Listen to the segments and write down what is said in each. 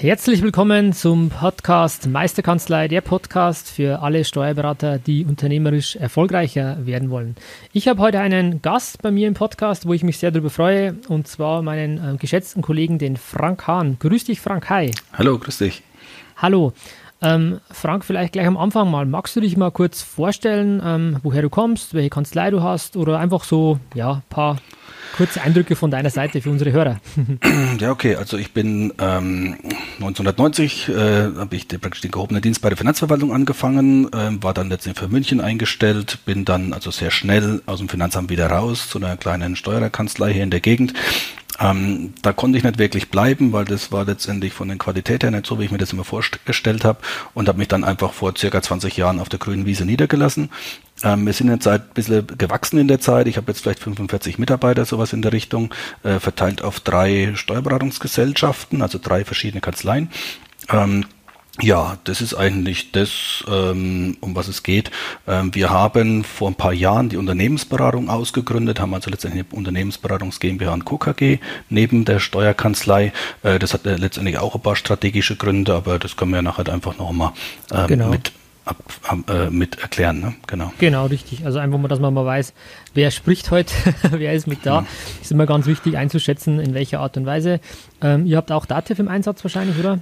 Herzlich willkommen zum Podcast Meisterkanzlei, der Podcast für alle Steuerberater, die unternehmerisch erfolgreicher werden wollen. Ich habe heute einen Gast bei mir im Podcast, wo ich mich sehr darüber freue, und zwar meinen äh, geschätzten Kollegen, den Frank Hahn. Grüß dich, Frank. Hi. Hallo, grüß dich. Hallo. Ähm, Frank, vielleicht gleich am Anfang mal, magst du dich mal kurz vorstellen, ähm, woher du kommst, welche Kanzlei du hast oder einfach so, ja, ein paar kurze Eindrücke von deiner Seite für unsere Hörer. Ja, okay. Also ich bin ähm, 1990 äh, habe ich den, praktisch den gehobenen Dienst bei der Finanzverwaltung angefangen, äh, war dann letztendlich für München eingestellt, bin dann also sehr schnell aus dem Finanzamt wieder raus zu einer kleinen Steuererkanzlei hier in der Gegend ähm, da konnte ich nicht wirklich bleiben, weil das war letztendlich von der Qualität her nicht so, wie ich mir das immer vorgestellt habe und habe mich dann einfach vor circa 20 Jahren auf der grünen Wiese niedergelassen. Ähm, wir sind jetzt seit ein bisschen gewachsen in der Zeit. Ich habe jetzt vielleicht 45 Mitarbeiter, sowas in der Richtung, äh, verteilt auf drei Steuerberatungsgesellschaften, also drei verschiedene Kanzleien. Ähm, ja, das ist eigentlich das, ähm, um was es geht. Ähm, wir haben vor ein paar Jahren die Unternehmensberatung ausgegründet, haben also letztendlich eine Unternehmensberatungs GmbH und Co. KG neben der Steuerkanzlei. Äh, das hat äh, letztendlich auch ein paar strategische Gründe, aber das können wir nachher einfach nochmal ähm, genau. mit Ab, äh, mit erklären, ne? Genau. Genau, richtig. Also einfach mal, dass man mal weiß, wer spricht heute, wer ist mit da. Mhm. Ist immer ganz wichtig einzuschätzen, in welcher Art und Weise. Ähm, ihr habt auch Dativ im Einsatz wahrscheinlich, oder?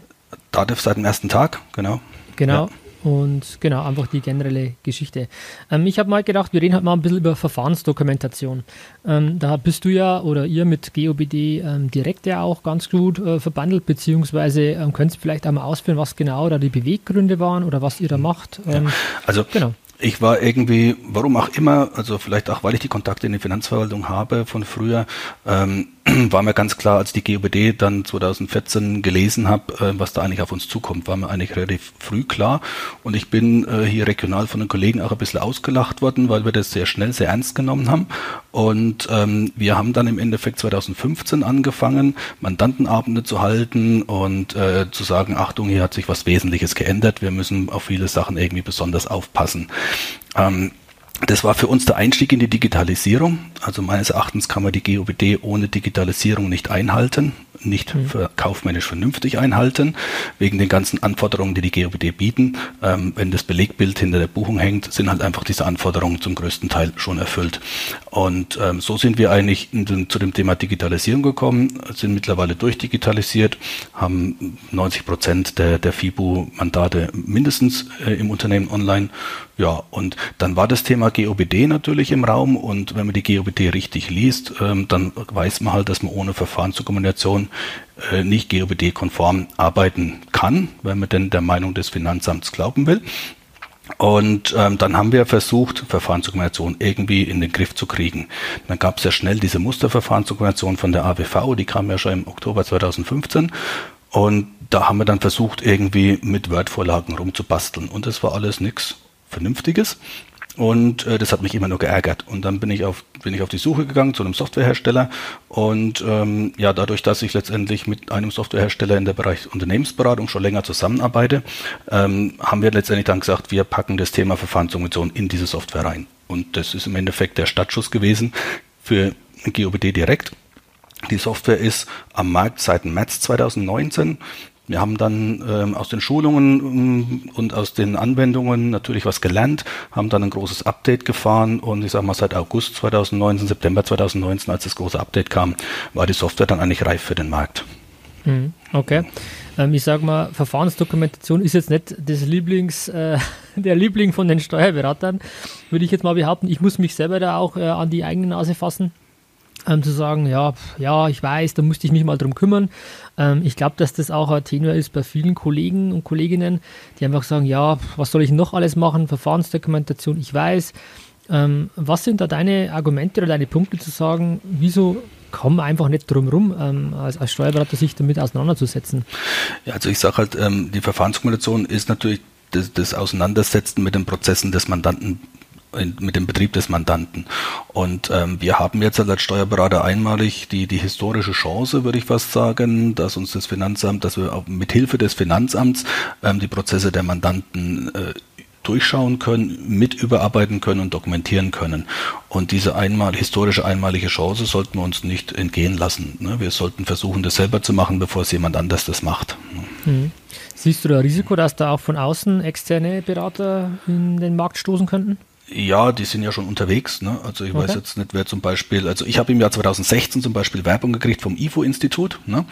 Dativ seit dem ersten Tag, genau. Genau. Ja. Und genau, einfach die generelle Geschichte. Ähm, ich habe mal gedacht, wir reden halt mal ein bisschen über Verfahrensdokumentation. Ähm, da bist du ja oder ihr mit GOBD ähm, direkt ja auch ganz gut äh, verbandelt, beziehungsweise ähm, könnt ihr vielleicht einmal ausführen, was genau da die Beweggründe waren oder was ihr da macht. Ja, ähm, also genau ich war irgendwie, warum auch immer, also vielleicht auch, weil ich die Kontakte in die Finanzverwaltung habe von früher, ähm, war mir ganz klar, als die GOBD dann 2014 gelesen habe, äh, was da eigentlich auf uns zukommt, war mir eigentlich relativ früh klar. Und ich bin äh, hier regional von den Kollegen auch ein bisschen ausgelacht worden, weil wir das sehr schnell, sehr ernst genommen haben. Und ähm, wir haben dann im Endeffekt 2015 angefangen, Mandantenabende zu halten und äh, zu sagen, Achtung, hier hat sich was Wesentliches geändert, wir müssen auf viele Sachen irgendwie besonders aufpassen. Ähm, das war für uns der Einstieg in die Digitalisierung. Also meines Erachtens kann man die GOBD ohne Digitalisierung nicht einhalten nicht mhm. kaufmännisch vernünftig einhalten, wegen den ganzen Anforderungen, die die GOBD bieten. Ähm, wenn das Belegbild hinter der Buchung hängt, sind halt einfach diese Anforderungen zum größten Teil schon erfüllt. Und ähm, so sind wir eigentlich den, zu dem Thema Digitalisierung gekommen, sind mittlerweile durchdigitalisiert, haben 90 Prozent der, der FIBU-Mandate mindestens äh, im Unternehmen online. Ja, und dann war das Thema GOBD natürlich im Raum und wenn man die GOBD richtig liest, ähm, dann weiß man halt, dass man ohne Verfahrensdokumentation äh, nicht GOBD-konform arbeiten kann, wenn man denn der Meinung des Finanzamts glauben will. Und ähm, dann haben wir versucht, Verfahrensdokumentation irgendwie in den Griff zu kriegen. Dann gab es ja schnell diese Musterverfahrensdokumentation von der AWV, die kam ja schon im Oktober 2015. Und da haben wir dann versucht, irgendwie mit Word-Vorlagen rumzubasteln. Und das war alles nichts Vernünftiges. Und äh, das hat mich immer nur geärgert. Und dann bin ich auf, bin ich auf die Suche gegangen zu einem Softwarehersteller. Und ähm, ja, dadurch, dass ich letztendlich mit einem Softwarehersteller in der Bereich Unternehmensberatung schon länger zusammenarbeite, ähm, haben wir letztendlich dann gesagt, wir packen das Thema Verfahrensfunktion in diese Software rein. Und das ist im Endeffekt der Startschuss gewesen für GOBD direkt. Die Software ist am Markt seit März 2019. Wir haben dann ähm, aus den Schulungen ähm, und aus den Anwendungen natürlich was gelernt, haben dann ein großes Update gefahren und ich sage mal seit August 2019, September 2019, als das große Update kam, war die Software dann eigentlich reif für den Markt. Mhm, okay. Ähm, ich sage mal, Verfahrensdokumentation ist jetzt nicht das Lieblings, äh, der Liebling von den Steuerberatern, würde ich jetzt mal behaupten. Ich muss mich selber da auch äh, an die eigene Nase fassen ähm, zu sagen, ja, ja, ich weiß, da musste ich mich mal drum kümmern. Ähm, ich glaube, dass das auch ein Tenor ist bei vielen Kollegen und Kolleginnen, die einfach sagen, ja, was soll ich noch alles machen? Verfahrensdokumentation, ich weiß. Ähm, was sind da deine Argumente oder deine Punkte zu sagen, wieso komme einfach nicht drum rum, ähm, als, als Steuerberater sich damit auseinanderzusetzen. Ja, also ich sage halt, ähm, die Verfahrenskommunikation ist natürlich das, das Auseinandersetzen mit den Prozessen des Mandanten mit dem Betrieb des Mandanten. Und ähm, wir haben jetzt als Steuerberater einmalig die, die historische Chance, würde ich fast sagen, dass uns das Finanzamt, dass wir mit Hilfe des Finanzamts ähm, die Prozesse der Mandanten äh, durchschauen können, mit überarbeiten können und dokumentieren können. Und diese einmal, historische einmalige Chance sollten wir uns nicht entgehen lassen. Ne? Wir sollten versuchen, das selber zu machen, bevor es jemand anders das macht. Mhm. Siehst du da Risiko, dass da auch von außen externe Berater in den Markt stoßen könnten? Ja, die sind ja schon unterwegs. Ne? Also ich okay. weiß jetzt nicht, wer zum Beispiel, also ich habe im Jahr 2016 zum Beispiel Werbung gekriegt vom IFO-Institut. Ne?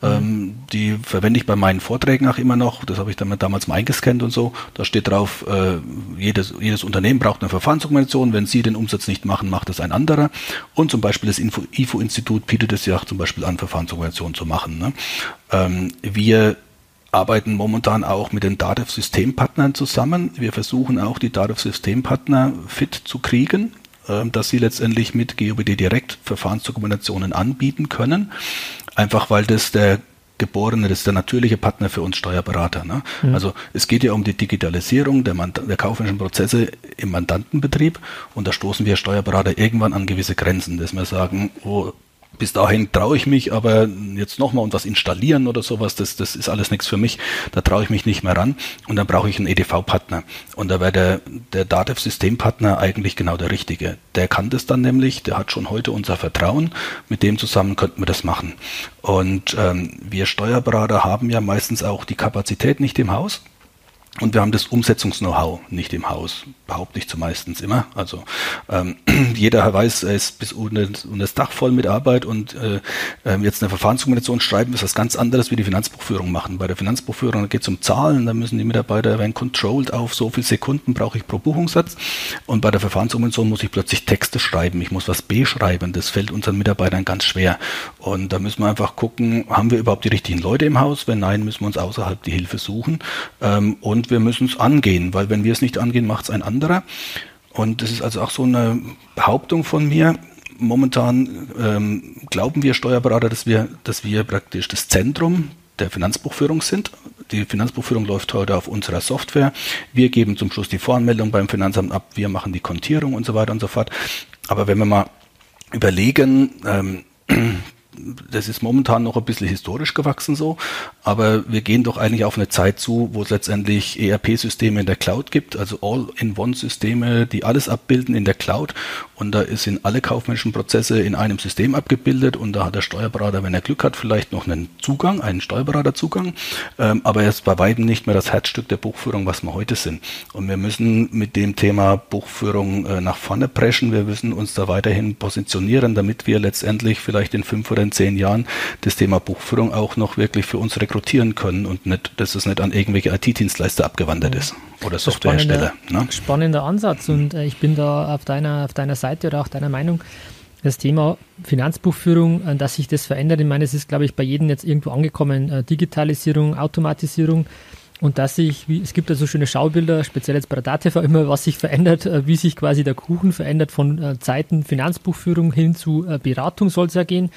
Mhm. Ähm, die verwende ich bei meinen Vorträgen auch immer noch. Das habe ich dann damals mal eingescannt und so. Da steht drauf, äh, jedes, jedes Unternehmen braucht eine Verfahrensdokumentation. Wenn Sie den Umsatz nicht machen, macht das ein anderer. Und zum Beispiel das IFO-Institut bietet es ja auch zum Beispiel an, Verfahrensdokumentation zu machen. Ne? Ähm, wir arbeiten momentan auch mit den DATEV-Systempartnern zusammen. Wir versuchen auch die DATEV-Systempartner fit zu kriegen, äh, dass sie letztendlich mit GOBD direkt Verfahrensdokumentationen anbieten können. Einfach weil das der geborene, das ist der natürliche Partner für uns Steuerberater. Ne? Mhm. Also es geht ja um die Digitalisierung der, der kaufmännischen Prozesse im Mandantenbetrieb und da stoßen wir Steuerberater irgendwann an gewisse Grenzen, dass wir sagen, oh, bis dahin traue ich mich, aber jetzt nochmal und was installieren oder sowas, das, das ist alles nichts für mich. Da traue ich mich nicht mehr ran. Und dann brauche ich einen EDV-Partner. Und da wäre der, der Datev-Systempartner eigentlich genau der richtige. Der kann das dann nämlich, der hat schon heute unser Vertrauen. Mit dem zusammen könnten wir das machen. Und ähm, wir Steuerberater haben ja meistens auch die Kapazität nicht im Haus. Und wir haben das Umsetzungs-Know-how nicht im Haus, behaupte ich zumeistens immer. Also ähm, jeder weiß, er ist bis unter, unter das Dach voll mit Arbeit und äh, ähm, jetzt eine Verfahrensdokumentation schreiben ist was ganz anderes wie die Finanzbuchführung machen. Bei der Finanzbuchführung geht es um Zahlen, da müssen die Mitarbeiter werden controlled auf so viele Sekunden brauche ich pro Buchungssatz und bei der Verfahrensdokumentation muss ich plötzlich Texte schreiben, ich muss was beschreiben, das fällt unseren Mitarbeitern ganz schwer. Und da müssen wir einfach gucken, haben wir überhaupt die richtigen Leute im Haus? Wenn nein, müssen wir uns außerhalb die Hilfe suchen ähm, und und wir müssen es angehen, weil wenn wir es nicht angehen, macht es ein anderer. Und das ist also auch so eine Behauptung von mir. Momentan ähm, glauben wir Steuerberater, dass wir, dass wir praktisch das Zentrum der Finanzbuchführung sind. Die Finanzbuchführung läuft heute auf unserer Software. Wir geben zum Schluss die Voranmeldung beim Finanzamt ab, wir machen die Kontierung und so weiter und so fort. Aber wenn wir mal überlegen, ähm, das ist momentan noch ein bisschen historisch gewachsen so, aber wir gehen doch eigentlich auf eine Zeit zu, wo es letztendlich ERP-Systeme in der Cloud gibt, also All-in-One-Systeme, die alles abbilden in der Cloud und da sind alle kaufmännischen Prozesse in einem System abgebildet und da hat der Steuerberater, wenn er Glück hat, vielleicht noch einen Zugang, einen Steuerberaterzugang, ähm, aber er ist bei weitem nicht mehr das Herzstück der Buchführung, was wir heute sind. Und wir müssen mit dem Thema Buchführung äh, nach vorne preschen, wir müssen uns da weiterhin positionieren, damit wir letztendlich vielleicht in fünf oder in zehn Jahren das Thema Buchführung auch noch wirklich für uns rekrutieren können und nicht, dass es nicht an irgendwelche IT-Dienstleister abgewandert ist oder Softwarehersteller. Spannender, ne? spannender Ansatz und äh, ich bin da auf deiner, auf deiner Seite oder auch deiner Meinung. Das Thema Finanzbuchführung, äh, dass sich das verändert, ich meine, es ist, glaube ich, bei jedem jetzt irgendwo angekommen. Äh, Digitalisierung, Automatisierung und dass sich, es gibt also schöne Schaubilder, speziell jetzt bei der DATEV immer, was sich verändert, wie sich quasi der Kuchen verändert von Zeiten Finanzbuchführung hin zu Beratung soll es ja gehen.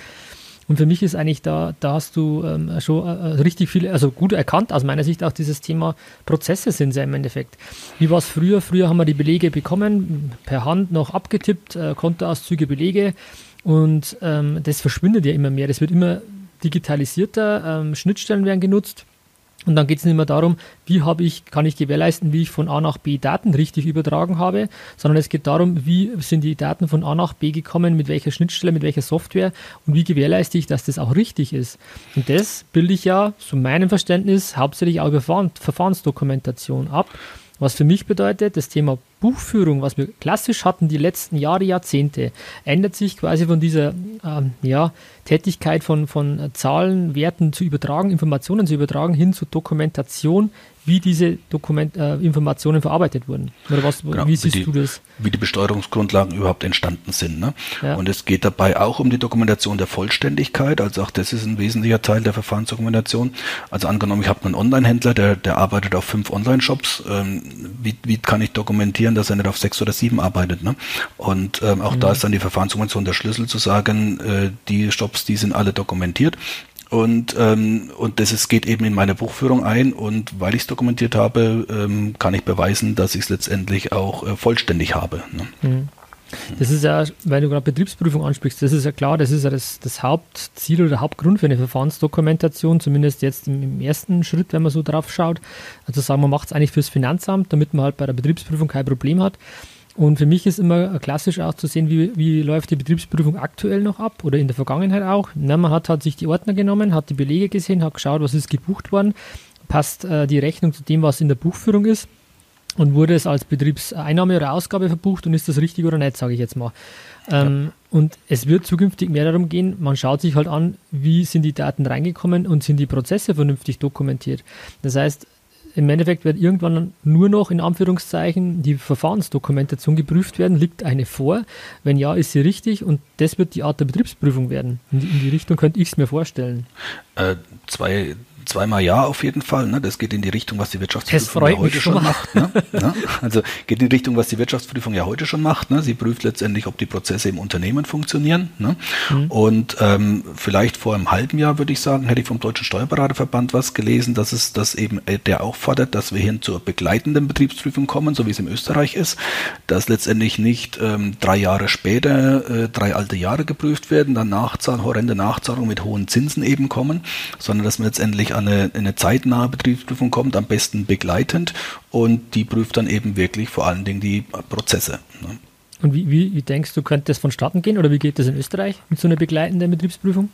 Und für mich ist eigentlich da, da hast du ähm, schon äh, richtig viel, also gut erkannt aus meiner Sicht auch dieses Thema Prozesse sind ja im Endeffekt. Wie war es früher? Früher haben wir die Belege bekommen, per Hand noch abgetippt, äh, Kontoauszüge, Belege und ähm, das verschwindet ja immer mehr. Das wird immer digitalisierter, ähm, Schnittstellen werden genutzt. Und dann geht es nicht mehr darum, wie habe ich, kann ich gewährleisten, wie ich von A nach B Daten richtig übertragen habe, sondern es geht darum, wie sind die Daten von A nach B gekommen, mit welcher Schnittstelle, mit welcher Software und wie gewährleiste ich, dass das auch richtig ist. Und das bilde ich ja, zu meinem Verständnis, hauptsächlich auch über Verfahrensdokumentation ab. Was für mich bedeutet, das Thema Buchführung, was wir klassisch hatten die letzten Jahre, Jahrzehnte, ändert sich quasi von dieser ähm, ja, Tätigkeit von, von Zahlen, Werten zu übertragen, Informationen zu übertragen, hin zur Dokumentation, wie diese Dokument, äh, Informationen verarbeitet wurden. Oder was, genau, wie siehst wie die, du das? Wie die Besteuerungsgrundlagen überhaupt entstanden sind. Ne? Ja. Und es geht dabei auch um die Dokumentation der Vollständigkeit. Also auch das ist ein wesentlicher Teil der Verfahrensdokumentation. Also angenommen, ich habe einen Online-Händler, der, der arbeitet auf fünf Online-Shops. Ähm, wie, wie kann ich dokumentieren? dass er nicht auf sechs oder sieben arbeitet. Ne? Und ähm, auch mhm. da ist dann die Verfahrensdokumentation der Schlüssel zu sagen, äh, die Stops, die sind alle dokumentiert. Und, ähm, und das ist, geht eben in meine Buchführung ein und weil ich es dokumentiert habe, ähm, kann ich beweisen, dass ich es letztendlich auch äh, vollständig habe. Ne? Mhm. Das ist ja, weil du gerade Betriebsprüfung ansprichst, das ist ja klar, das ist ja das, das Hauptziel oder der Hauptgrund für eine Verfahrensdokumentation, zumindest jetzt im, im ersten Schritt, wenn man so drauf schaut. Also sagen wir, macht es eigentlich fürs Finanzamt, damit man halt bei der Betriebsprüfung kein Problem hat. Und für mich ist immer klassisch auch zu sehen, wie, wie läuft die Betriebsprüfung aktuell noch ab oder in der Vergangenheit auch. Na, man hat, hat sich die Ordner genommen, hat die Belege gesehen, hat geschaut, was ist gebucht worden, passt äh, die Rechnung zu dem, was in der Buchführung ist und wurde es als Betriebseinnahme oder Ausgabe verbucht und ist das richtig oder nicht, sage ich jetzt mal. Ähm, ja. Und es wird zukünftig mehr darum gehen, man schaut sich halt an, wie sind die Daten reingekommen und sind die Prozesse vernünftig dokumentiert. Das heißt, im Endeffekt wird irgendwann nur noch in Anführungszeichen die Verfahrensdokumentation geprüft werden. Liegt eine vor? Wenn ja, ist sie richtig? Und das wird die Art der Betriebsprüfung werden. In die, in die Richtung könnte ich es mir vorstellen. Äh, zwei, zweimal ja auf jeden Fall. Ne? Das geht in die Richtung, was die Wirtschaftsprüfung ja heute schon macht. Ne? ne? Also geht in die Richtung, was die Wirtschaftsprüfung ja heute schon macht. Ne? Sie prüft letztendlich, ob die Prozesse im Unternehmen funktionieren. Ne? Mhm. Und ähm, vielleicht vor einem halben Jahr würde ich sagen, hätte ich vom Deutschen Steuerberaterverband was gelesen, dass es das eben äh, der auch fordert, dass wir hin zur begleitenden Betriebsprüfung kommen, so wie es in Österreich ist, dass letztendlich nicht ähm, drei Jahre später äh, drei alte Jahre geprüft werden, dann Nachzahl, horrende Nachzahlungen mit hohen Zinsen eben kommen, sondern dass man letztendlich eine, eine zeitnahe Betriebsprüfung kommt, am besten begleitend und die prüft dann eben wirklich vor allen Dingen die Prozesse. Ne? Und wie, wie, wie, denkst du, könnte das vonstatten gehen oder wie geht das in Österreich mit so einer begleitenden Betriebsprüfung?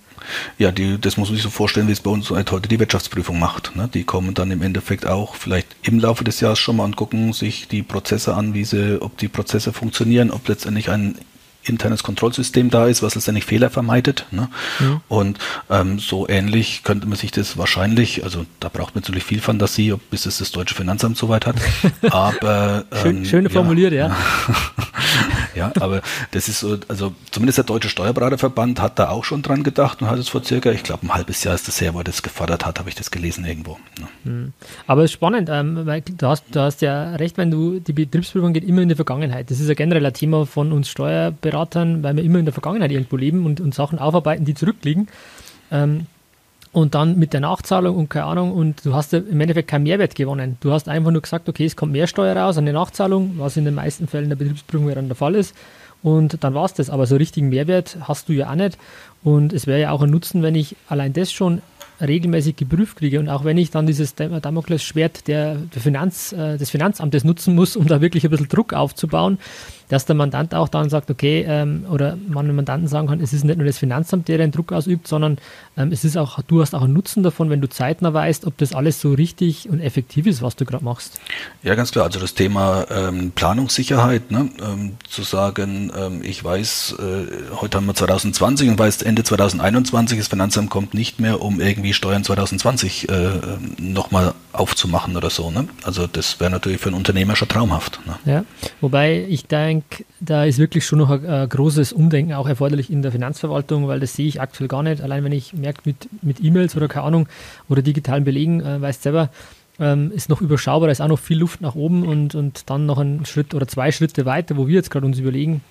Ja, die, das muss man sich so vorstellen, wie es bei uns halt heute die Wirtschaftsprüfung macht. Ne? Die kommen dann im Endeffekt auch vielleicht im Laufe des Jahres schon mal und gucken sich die Prozesse an, wie sie, ob die Prozesse funktionieren, ob letztendlich ein internes Kontrollsystem da ist, was letztendlich Fehler vermeidet. Ne? Ja. Und ähm, so ähnlich könnte man sich das wahrscheinlich, also da braucht man natürlich viel Fantasie, bis es das deutsche Finanzamt soweit hat. Aber ähm, Schön, schöne formuliert, ja. ja, aber das ist so, also zumindest der Deutsche Steuerberaterverband hat da auch schon dran gedacht und hat es vor circa, ich glaube, ein halbes Jahr ist das her, wo er das gefordert hat, habe ich das gelesen irgendwo. Ne? Aber es ist spannend, ähm, weil du hast, du hast ja recht, wenn du die Betriebsprüfung geht immer in die Vergangenheit. Das ist ja generell ein Thema von uns Steuerberatern, weil wir immer in der Vergangenheit irgendwo leben und, und Sachen aufarbeiten, die zurückliegen. Ähm, und dann mit der Nachzahlung und keine Ahnung, und du hast ja im Endeffekt keinen Mehrwert gewonnen. Du hast einfach nur gesagt, okay, es kommt mehr Steuer raus an die Nachzahlung, was in den meisten Fällen der Betriebsprüfung dann der Fall ist. Und dann war es das. Aber so richtigen Mehrwert hast du ja auch nicht. Und es wäre ja auch ein Nutzen, wenn ich allein das schon regelmäßig geprüft kriege. Und auch wenn ich dann dieses Damoklesschwert der, der Finanz, äh, des Finanzamtes nutzen muss, um da wirklich ein bisschen Druck aufzubauen, dass der Mandant auch dann sagt, okay, ähm, oder man Mandanten sagen kann, es ist nicht nur das Finanzamt, der den Druck ausübt, sondern ähm, es ist auch, du hast auch einen Nutzen davon, wenn du zeitnah weißt, ob das alles so richtig und effektiv ist, was du gerade machst. Ja, ganz klar. Also das Thema ähm, Planungssicherheit, ne? Ähm, zu sagen, ähm, ich weiß, äh, heute haben wir 2020 und weiß, Ende 2021, das Finanzamt kommt nicht mehr, um irgendwie Steuern 2020 äh, nochmal aufzumachen oder so. Ne? Also das wäre natürlich für einen Unternehmer schon traumhaft. Ne? Ja, wobei ich denke, da ist wirklich schon noch ein, ein, großes Umdenken auch erforderlich in der Finanzverwaltung, weil das sehe ich aktuell gar nicht. Allein wenn ich merke, mit, mit E-Mails oder keine Ahnung oder digitalen Belegen, äh, weißt selber, ähm, ist noch überschaubar, da ist auch noch viel Luft nach oben und, und dann noch ein Schritt oder zwei Schritte weiter, wo wir jetzt gerade uns überlegen,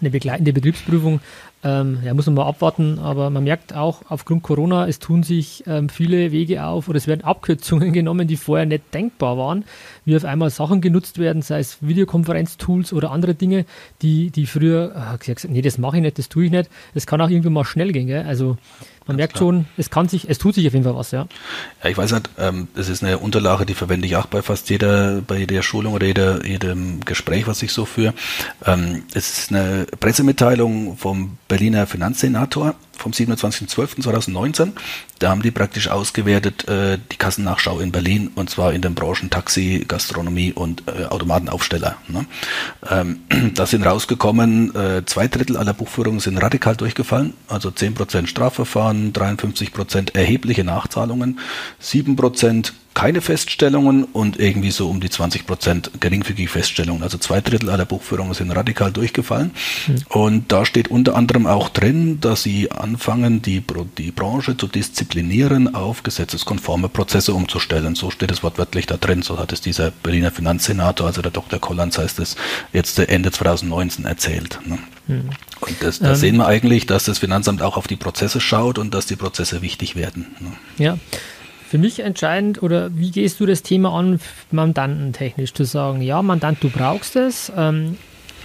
eine begleitende Betriebsprüfung ähm, ja, muss man mal abwarten, aber man merkt auch aufgrund Corona, es tun sich ähm, viele Wege auf oder es werden Abkürzungen genommen, die vorher nicht denkbar waren, wie auf einmal Sachen genutzt werden, sei es Videokonferenztools oder andere Dinge, die, die früher äh, gesagt nee, das mache ich nicht, das tue ich nicht. Es kann auch irgendwie mal schnell gehen. Gell? Also man merkt klar. schon, es kann sich, es tut sich auf jeden Fall was, ja. Ja, ich weiß nicht, ähm, das ist eine Unterlage, die verwende ich auch bei fast jeder, bei jeder Schulung oder jeder, jedem Gespräch, was ich so führe. Ähm, es ist eine Pressemitteilung vom Berliner Finanzsenator vom 27.12.2019. Da haben die praktisch ausgewertet äh, die Kassennachschau in Berlin und zwar in den Branchen Taxi, Gastronomie und äh, Automatenaufsteller. Ne? Ähm, da sind rausgekommen, äh, zwei Drittel aller Buchführungen sind radikal durchgefallen, also 10% Strafverfahren, 53% erhebliche Nachzahlungen, 7% keine Feststellungen und irgendwie so um die 20 Prozent geringfügige Feststellungen. Also zwei Drittel aller Buchführungen sind radikal durchgefallen. Mhm. Und da steht unter anderem auch drin, dass sie anfangen, die, die Branche zu disziplinieren, auf gesetzeskonforme Prozesse umzustellen. So steht es wortwörtlich da drin. So hat es dieser Berliner Finanzsenator, also der Dr. Kollanz heißt es, jetzt Ende 2019 erzählt. Ne? Mhm. Und das, da ähm, sehen wir eigentlich, dass das Finanzamt auch auf die Prozesse schaut und dass die Prozesse wichtig werden. Ne? Ja. Für mich entscheidend, oder wie gehst du das Thema an, mandantentechnisch zu sagen, ja, Mandant, du brauchst es, ähm,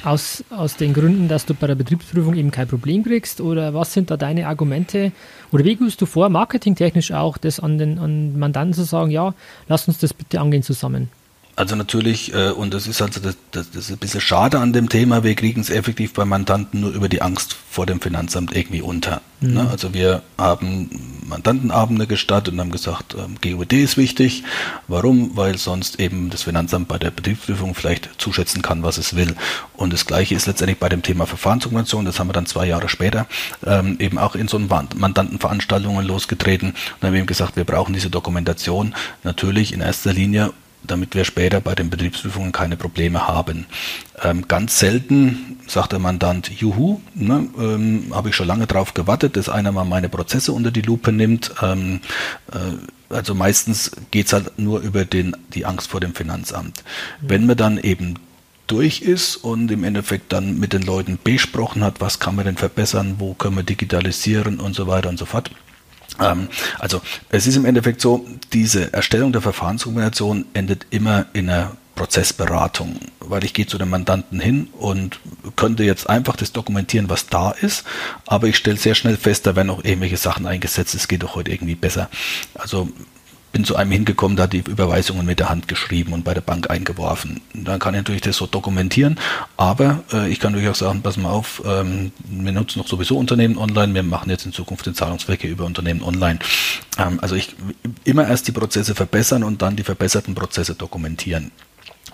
aus, aus den Gründen, dass du bei der Betriebsprüfung eben kein Problem kriegst? Oder was sind da deine Argumente? Oder wie gehst du vor, marketingtechnisch auch, das an den an Mandanten zu sagen, ja, lass uns das bitte angehen zusammen? Also natürlich, äh, und das ist also das, das, das ist ein bisschen schade an dem Thema, wir kriegen es effektiv bei Mandanten nur über die Angst vor dem Finanzamt irgendwie unter. Mhm. Ne? Also wir haben Mandantenabende gestartet und haben gesagt, ähm, GUD ist wichtig. Warum? Weil sonst eben das Finanzamt bei der Betriebsprüfung vielleicht zuschätzen kann, was es will. Und das Gleiche ist letztendlich bei dem Thema Verfahrensdokumentation. Das haben wir dann zwei Jahre später ähm, eben auch in so Mandantenveranstaltungen losgetreten und haben eben gesagt, wir brauchen diese Dokumentation natürlich in erster Linie damit wir später bei den Betriebsprüfungen keine Probleme haben. Ähm, ganz selten sagt der Mandant, juhu, ne, ähm, habe ich schon lange drauf gewartet, dass einer mal meine Prozesse unter die Lupe nimmt. Ähm, äh, also meistens geht es halt nur über den, die Angst vor dem Finanzamt. Mhm. Wenn man dann eben durch ist und im Endeffekt dann mit den Leuten besprochen hat, was kann man denn verbessern, wo können wir digitalisieren und so weiter und so fort, also es ist im Endeffekt so, diese Erstellung der Verfahrensdokumentation endet immer in einer Prozessberatung, weil ich gehe zu dem Mandanten hin und könnte jetzt einfach das dokumentieren, was da ist, aber ich stelle sehr schnell fest, da werden auch irgendwelche Sachen eingesetzt, es geht doch heute irgendwie besser. Also bin zu einem hingekommen, da hat die Überweisungen mit der Hand geschrieben und bei der Bank eingeworfen. Dann kann ich natürlich das so dokumentieren, aber äh, ich kann durchaus sagen, pass mal auf, ähm, wir nutzen noch sowieso Unternehmen online, wir machen jetzt in Zukunft den Zahlungsverkehr über Unternehmen online. Ähm, also ich immer erst die Prozesse verbessern und dann die verbesserten Prozesse dokumentieren.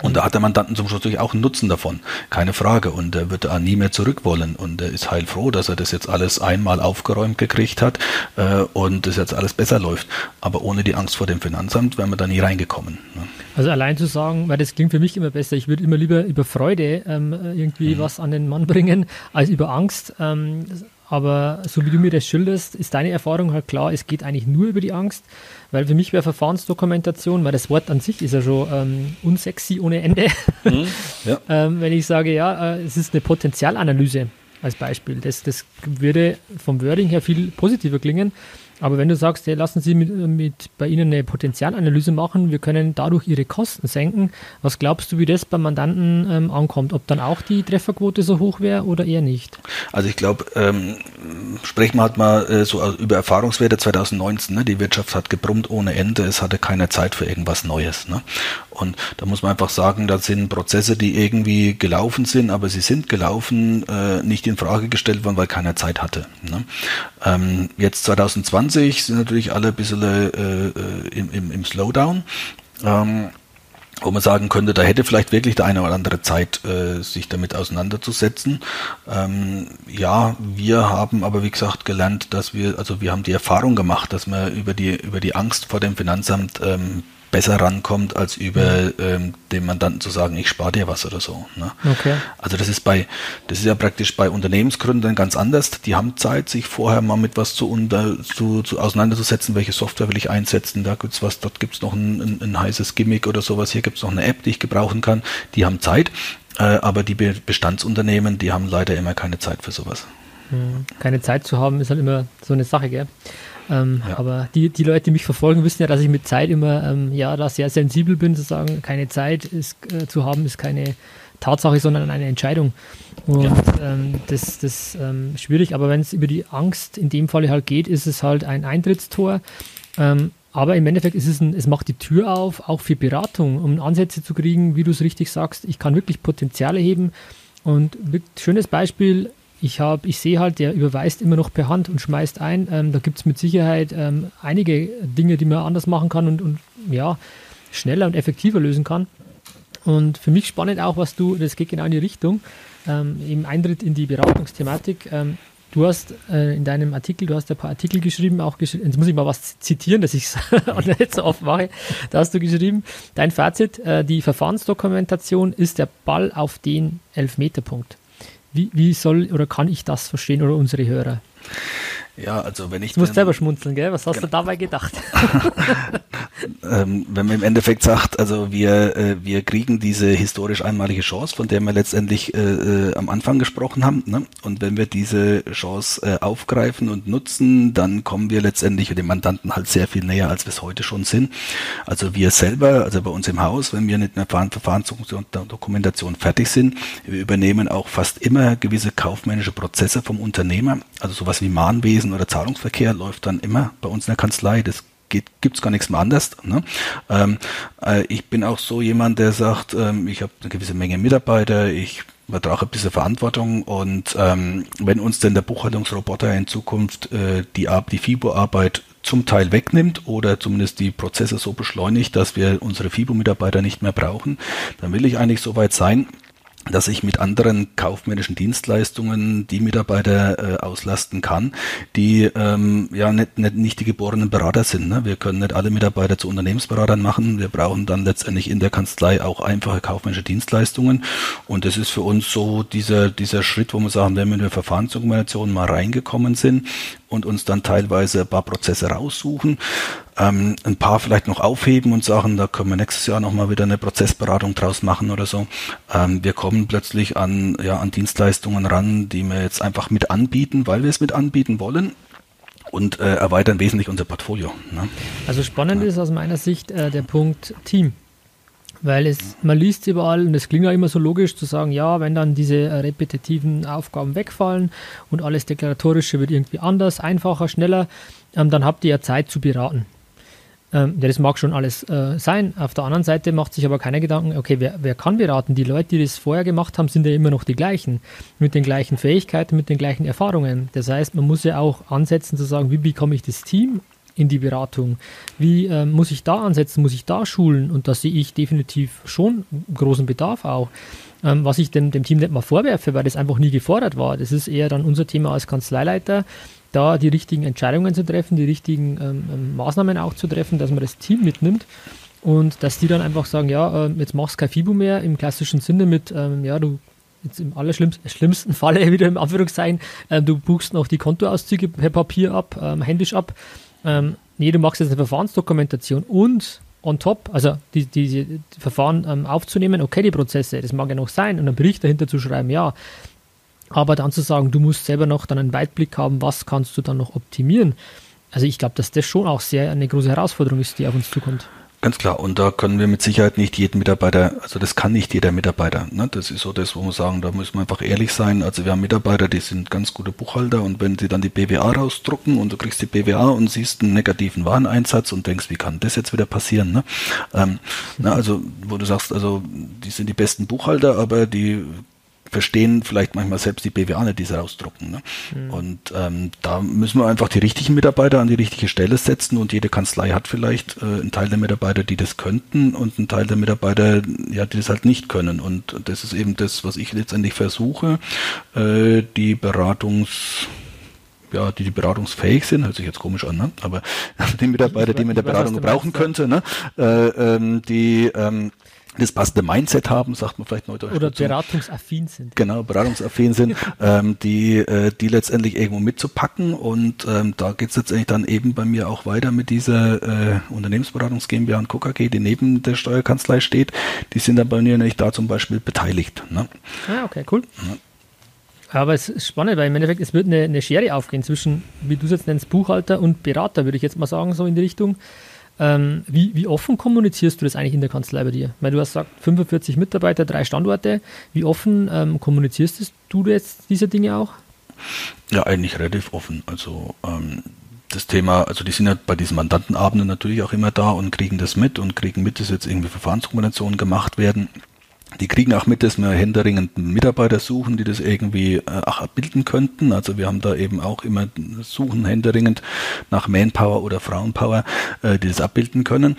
Und da hat der Mandanten zum Schluss natürlich auch einen Nutzen davon, keine Frage. Und er wird da nie mehr zurück wollen. Und er ist heilfroh, dass er das jetzt alles einmal aufgeräumt gekriegt hat äh, und das jetzt alles besser läuft. Aber ohne die Angst vor dem Finanzamt wären wir da nie reingekommen. Ne? Also allein zu sagen, weil das klingt für mich immer besser, ich würde immer lieber über Freude ähm, irgendwie mhm. was an den Mann bringen, als über Angst. Ähm, aber so wie du mir das schilderst, ist deine Erfahrung halt klar, es geht eigentlich nur über die Angst. Weil für mich wäre Verfahrensdokumentation, weil das Wort an sich ist ja schon ähm, unsexy ohne Ende. Mhm, ja. ähm, wenn ich sage, ja, äh, es ist eine Potenzialanalyse als Beispiel. Das, das würde vom Wording her viel positiver klingen. Aber wenn du sagst, hey, lassen Sie mit, mit bei Ihnen eine Potenzialanalyse machen, wir können dadurch Ihre Kosten senken, was glaubst du, wie das beim Mandanten ähm, ankommt? Ob dann auch die Trefferquote so hoch wäre oder eher nicht? Also ich glaube, ähm, sprechen wir halt mal äh, so über Erfahrungswerte 2019. Ne? Die Wirtschaft hat gebrummt ohne Ende, es hatte keine Zeit für irgendwas Neues. Ne? Und da muss man einfach sagen, da sind Prozesse, die irgendwie gelaufen sind, aber sie sind gelaufen, äh, nicht in Frage gestellt worden, weil keiner Zeit hatte. Ne? Ähm, jetzt 2020 sind natürlich alle ein bisschen äh, äh, im, im, im Slowdown. Ähm, wo man sagen könnte, da hätte vielleicht wirklich der eine oder andere Zeit, äh, sich damit auseinanderzusetzen. Ähm, ja, wir haben aber wie gesagt gelernt, dass wir, also wir haben die Erfahrung gemacht, dass man über die über die Angst vor dem Finanzamt ähm, besser rankommt, als über ähm, dem Mandanten zu sagen, ich spare dir was oder so. Ne? Okay. Also das ist bei, das ist ja praktisch bei Unternehmensgründern ganz anders. Die haben Zeit, sich vorher mal mit was zu, unter, zu, zu auseinanderzusetzen, welche Software will ich einsetzen. Da gibt's was, dort gibt's noch ein, ein, ein heißes Gimmick oder sowas. Hier gibt's noch eine App, die ich gebrauchen kann. Die haben Zeit. Äh, aber die Bestandsunternehmen, die haben leider immer keine Zeit für sowas. Hm. Keine Zeit zu haben, ist halt immer so eine Sache, gell? Ähm, ja. Aber die, die Leute, die mich verfolgen, wissen ja, dass ich mit Zeit immer ähm, ja da sehr sensibel bin, zu sagen, keine Zeit ist, äh, zu haben, ist keine Tatsache, sondern eine Entscheidung. Und ja. ähm, das ist ähm, schwierig, aber wenn es über die Angst in dem Falle halt geht, ist es halt ein Eintrittstor. Ähm, aber im Endeffekt ist es ein, es macht die Tür auf, auch für Beratung, um Ansätze zu kriegen, wie du es richtig sagst. Ich kann wirklich Potenziale heben. Und ein schönes Beispiel, ich habe, ich sehe halt, der überweist immer noch per Hand und schmeißt ein. Ähm, da gibt es mit Sicherheit ähm, einige Dinge, die man anders machen kann und, und ja, schneller und effektiver lösen kann. Und für mich spannend auch, was du, das geht genau in die Richtung, ähm, im Eintritt in die Beratungsthematik. Ähm, Du hast äh, in deinem Artikel, du hast ein paar Artikel geschrieben, auch geschrieben, jetzt muss ich mal was zitieren, dass ich es nicht so oft mache. Da hast du geschrieben, dein Fazit, äh, die Verfahrensdokumentation ist der Ball auf den Elfmeterpunkt. Wie, wie soll oder kann ich das verstehen oder unsere Hörer? Ja, also wenn ich. Du musst selber schmunzeln, gell? Was hast genau. du dabei gedacht? ähm, wenn man im Endeffekt sagt, also wir, äh, wir kriegen diese historisch einmalige Chance, von der wir letztendlich äh, äh, am Anfang gesprochen haben. Ne? Und wenn wir diese Chance äh, aufgreifen und nutzen, dann kommen wir letztendlich dem Mandanten halt sehr viel näher, als wir es heute schon sind. Also wir selber, also bei uns im Haus, wenn wir mit einer Verfahrensdokumentation fertig sind, wir übernehmen auch fast immer gewisse kaufmännische Prozesse vom Unternehmer, also sowas wie Mahnwesen oder Zahlungsverkehr läuft dann immer bei uns in der Kanzlei. Das gibt es gar nichts mehr anders. Ne? Ähm, äh, ich bin auch so jemand, der sagt, ähm, ich habe eine gewisse Menge Mitarbeiter, ich übertrage ein bisschen Verantwortung und ähm, wenn uns denn der Buchhaltungsroboter in Zukunft äh, die, die FIBO-Arbeit zum Teil wegnimmt oder zumindest die Prozesse so beschleunigt, dass wir unsere FIBO-Mitarbeiter nicht mehr brauchen, dann will ich eigentlich so weit sein, dass ich mit anderen kaufmännischen Dienstleistungen die Mitarbeiter äh, auslasten kann, die ähm, ja nicht, nicht, nicht die geborenen Berater sind. Ne? Wir können nicht alle Mitarbeiter zu Unternehmensberatern machen. Wir brauchen dann letztendlich in der Kanzlei auch einfache kaufmännische Dienstleistungen. Und das ist für uns so dieser, dieser Schritt, wo wir sagen, wenn wir in der Verfahrensdokumentation mal reingekommen sind und uns dann teilweise ein paar Prozesse raussuchen, ähm, ein paar vielleicht noch aufheben und sagen, da können wir nächstes Jahr nochmal wieder eine Prozessberatung draus machen oder so. Ähm, wir kommen plötzlich an, ja, an Dienstleistungen ran, die wir jetzt einfach mit anbieten, weil wir es mit anbieten wollen und äh, erweitern wesentlich unser Portfolio. Ne? Also spannend ja. ist aus meiner Sicht äh, der Punkt Team. Weil es, man liest überall und es klingt ja immer so logisch zu sagen, ja, wenn dann diese äh, repetitiven Aufgaben wegfallen und alles Deklaratorische wird irgendwie anders, einfacher, schneller, ähm, dann habt ihr ja Zeit zu beraten. Ähm, das mag schon alles äh, sein. Auf der anderen Seite macht sich aber keiner Gedanken, okay, wer, wer kann beraten? Die Leute, die das vorher gemacht haben, sind ja immer noch die gleichen. Mit den gleichen Fähigkeiten, mit den gleichen Erfahrungen. Das heißt, man muss ja auch ansetzen zu sagen, wie bekomme ich das Team in die Beratung? Wie äh, muss ich da ansetzen? Muss ich da schulen? Und da sehe ich definitiv schon großen Bedarf auch. Ähm, was ich dem, dem Team nicht mal vorwerfe, weil das einfach nie gefordert war. Das ist eher dann unser Thema als Kanzleileiter, da die richtigen Entscheidungen zu treffen, die richtigen ähm, ähm, Maßnahmen auch zu treffen, dass man das Team mitnimmt und dass die dann einfach sagen, ja, äh, jetzt machst du kein FIBO mehr im klassischen Sinne mit, ähm, ja, du jetzt im allerschlimmsten schlimmsten Falle wieder im Anführungszeichen, äh, du buchst noch die Kontoauszüge per Papier ab, ähm, händisch ab. Ähm, nee, du machst jetzt eine Verfahrensdokumentation und on top, also die, diese die Verfahren ähm, aufzunehmen, okay, die Prozesse, das mag ja noch sein, und einen Bericht dahinter zu schreiben, ja. Aber dann zu sagen, du musst selber noch dann einen Weitblick haben, was kannst du dann noch optimieren. Also ich glaube, dass das schon auch sehr eine große Herausforderung ist, die auf uns zukommt. Ganz klar. Und da können wir mit Sicherheit nicht jeden Mitarbeiter, also das kann nicht jeder Mitarbeiter. Ne? Das ist so das, wo wir sagen, da müssen wir einfach ehrlich sein. Also wir haben Mitarbeiter, die sind ganz gute Buchhalter und wenn sie dann die BWA rausdrucken und du kriegst die BWA und siehst einen negativen Wareneinsatz und denkst, wie kann das jetzt wieder passieren? Ne? Ähm, na, also wo du sagst, also die sind die besten Buchhalter, aber die verstehen vielleicht manchmal selbst die BWA nicht, die sie rausdrucken. Ne? Mhm. Und ähm, da müssen wir einfach die richtigen Mitarbeiter an die richtige Stelle setzen und jede Kanzlei hat vielleicht äh, einen Teil der Mitarbeiter, die das könnten und einen Teil der Mitarbeiter, ja, die das halt nicht können. Und das ist eben das, was ich letztendlich versuche, äh, die Beratungs ja, die, die beratungsfähig sind, hört sich jetzt komisch an, ne? aber die Mitarbeiter, die man in der Beratung brauchen könnte, ne? Äh, ähm, die ähm, das passende Mindset haben, sagt man vielleicht neudeutsch. Oder beratungsaffin sind. Genau, beratungsaffin sind, ähm, die, äh, die letztendlich irgendwo mitzupacken. Und ähm, da geht es letztendlich dann eben bei mir auch weiter mit dieser äh, Unternehmensberatungs GmbH und KKG, die neben der Steuerkanzlei steht. Die sind dann bei mir nämlich da zum Beispiel beteiligt. Ne? Ah, okay, cool. Ja. Aber es ist spannend, weil im Endeffekt es wird eine, eine Schere aufgehen zwischen, wie du es jetzt nennst, Buchhalter und Berater, würde ich jetzt mal sagen, so in die Richtung. Ähm, wie, wie offen kommunizierst du das eigentlich in der Kanzlei bei dir? Weil du hast gesagt, 45 Mitarbeiter, drei Standorte. Wie offen ähm, kommunizierst du jetzt diese Dinge auch? Ja, eigentlich relativ offen. Also ähm, das Thema, also die sind ja bei diesen Mandantenabenden natürlich auch immer da und kriegen das mit und kriegen mit, dass jetzt irgendwie Verfahrenskombinationen gemacht werden. Die kriegen auch mit, dass wir händeringend Mitarbeiter suchen, die das irgendwie äh, auch abbilden könnten. Also wir haben da eben auch immer suchen händeringend nach Manpower oder Frauenpower, äh, die das abbilden können.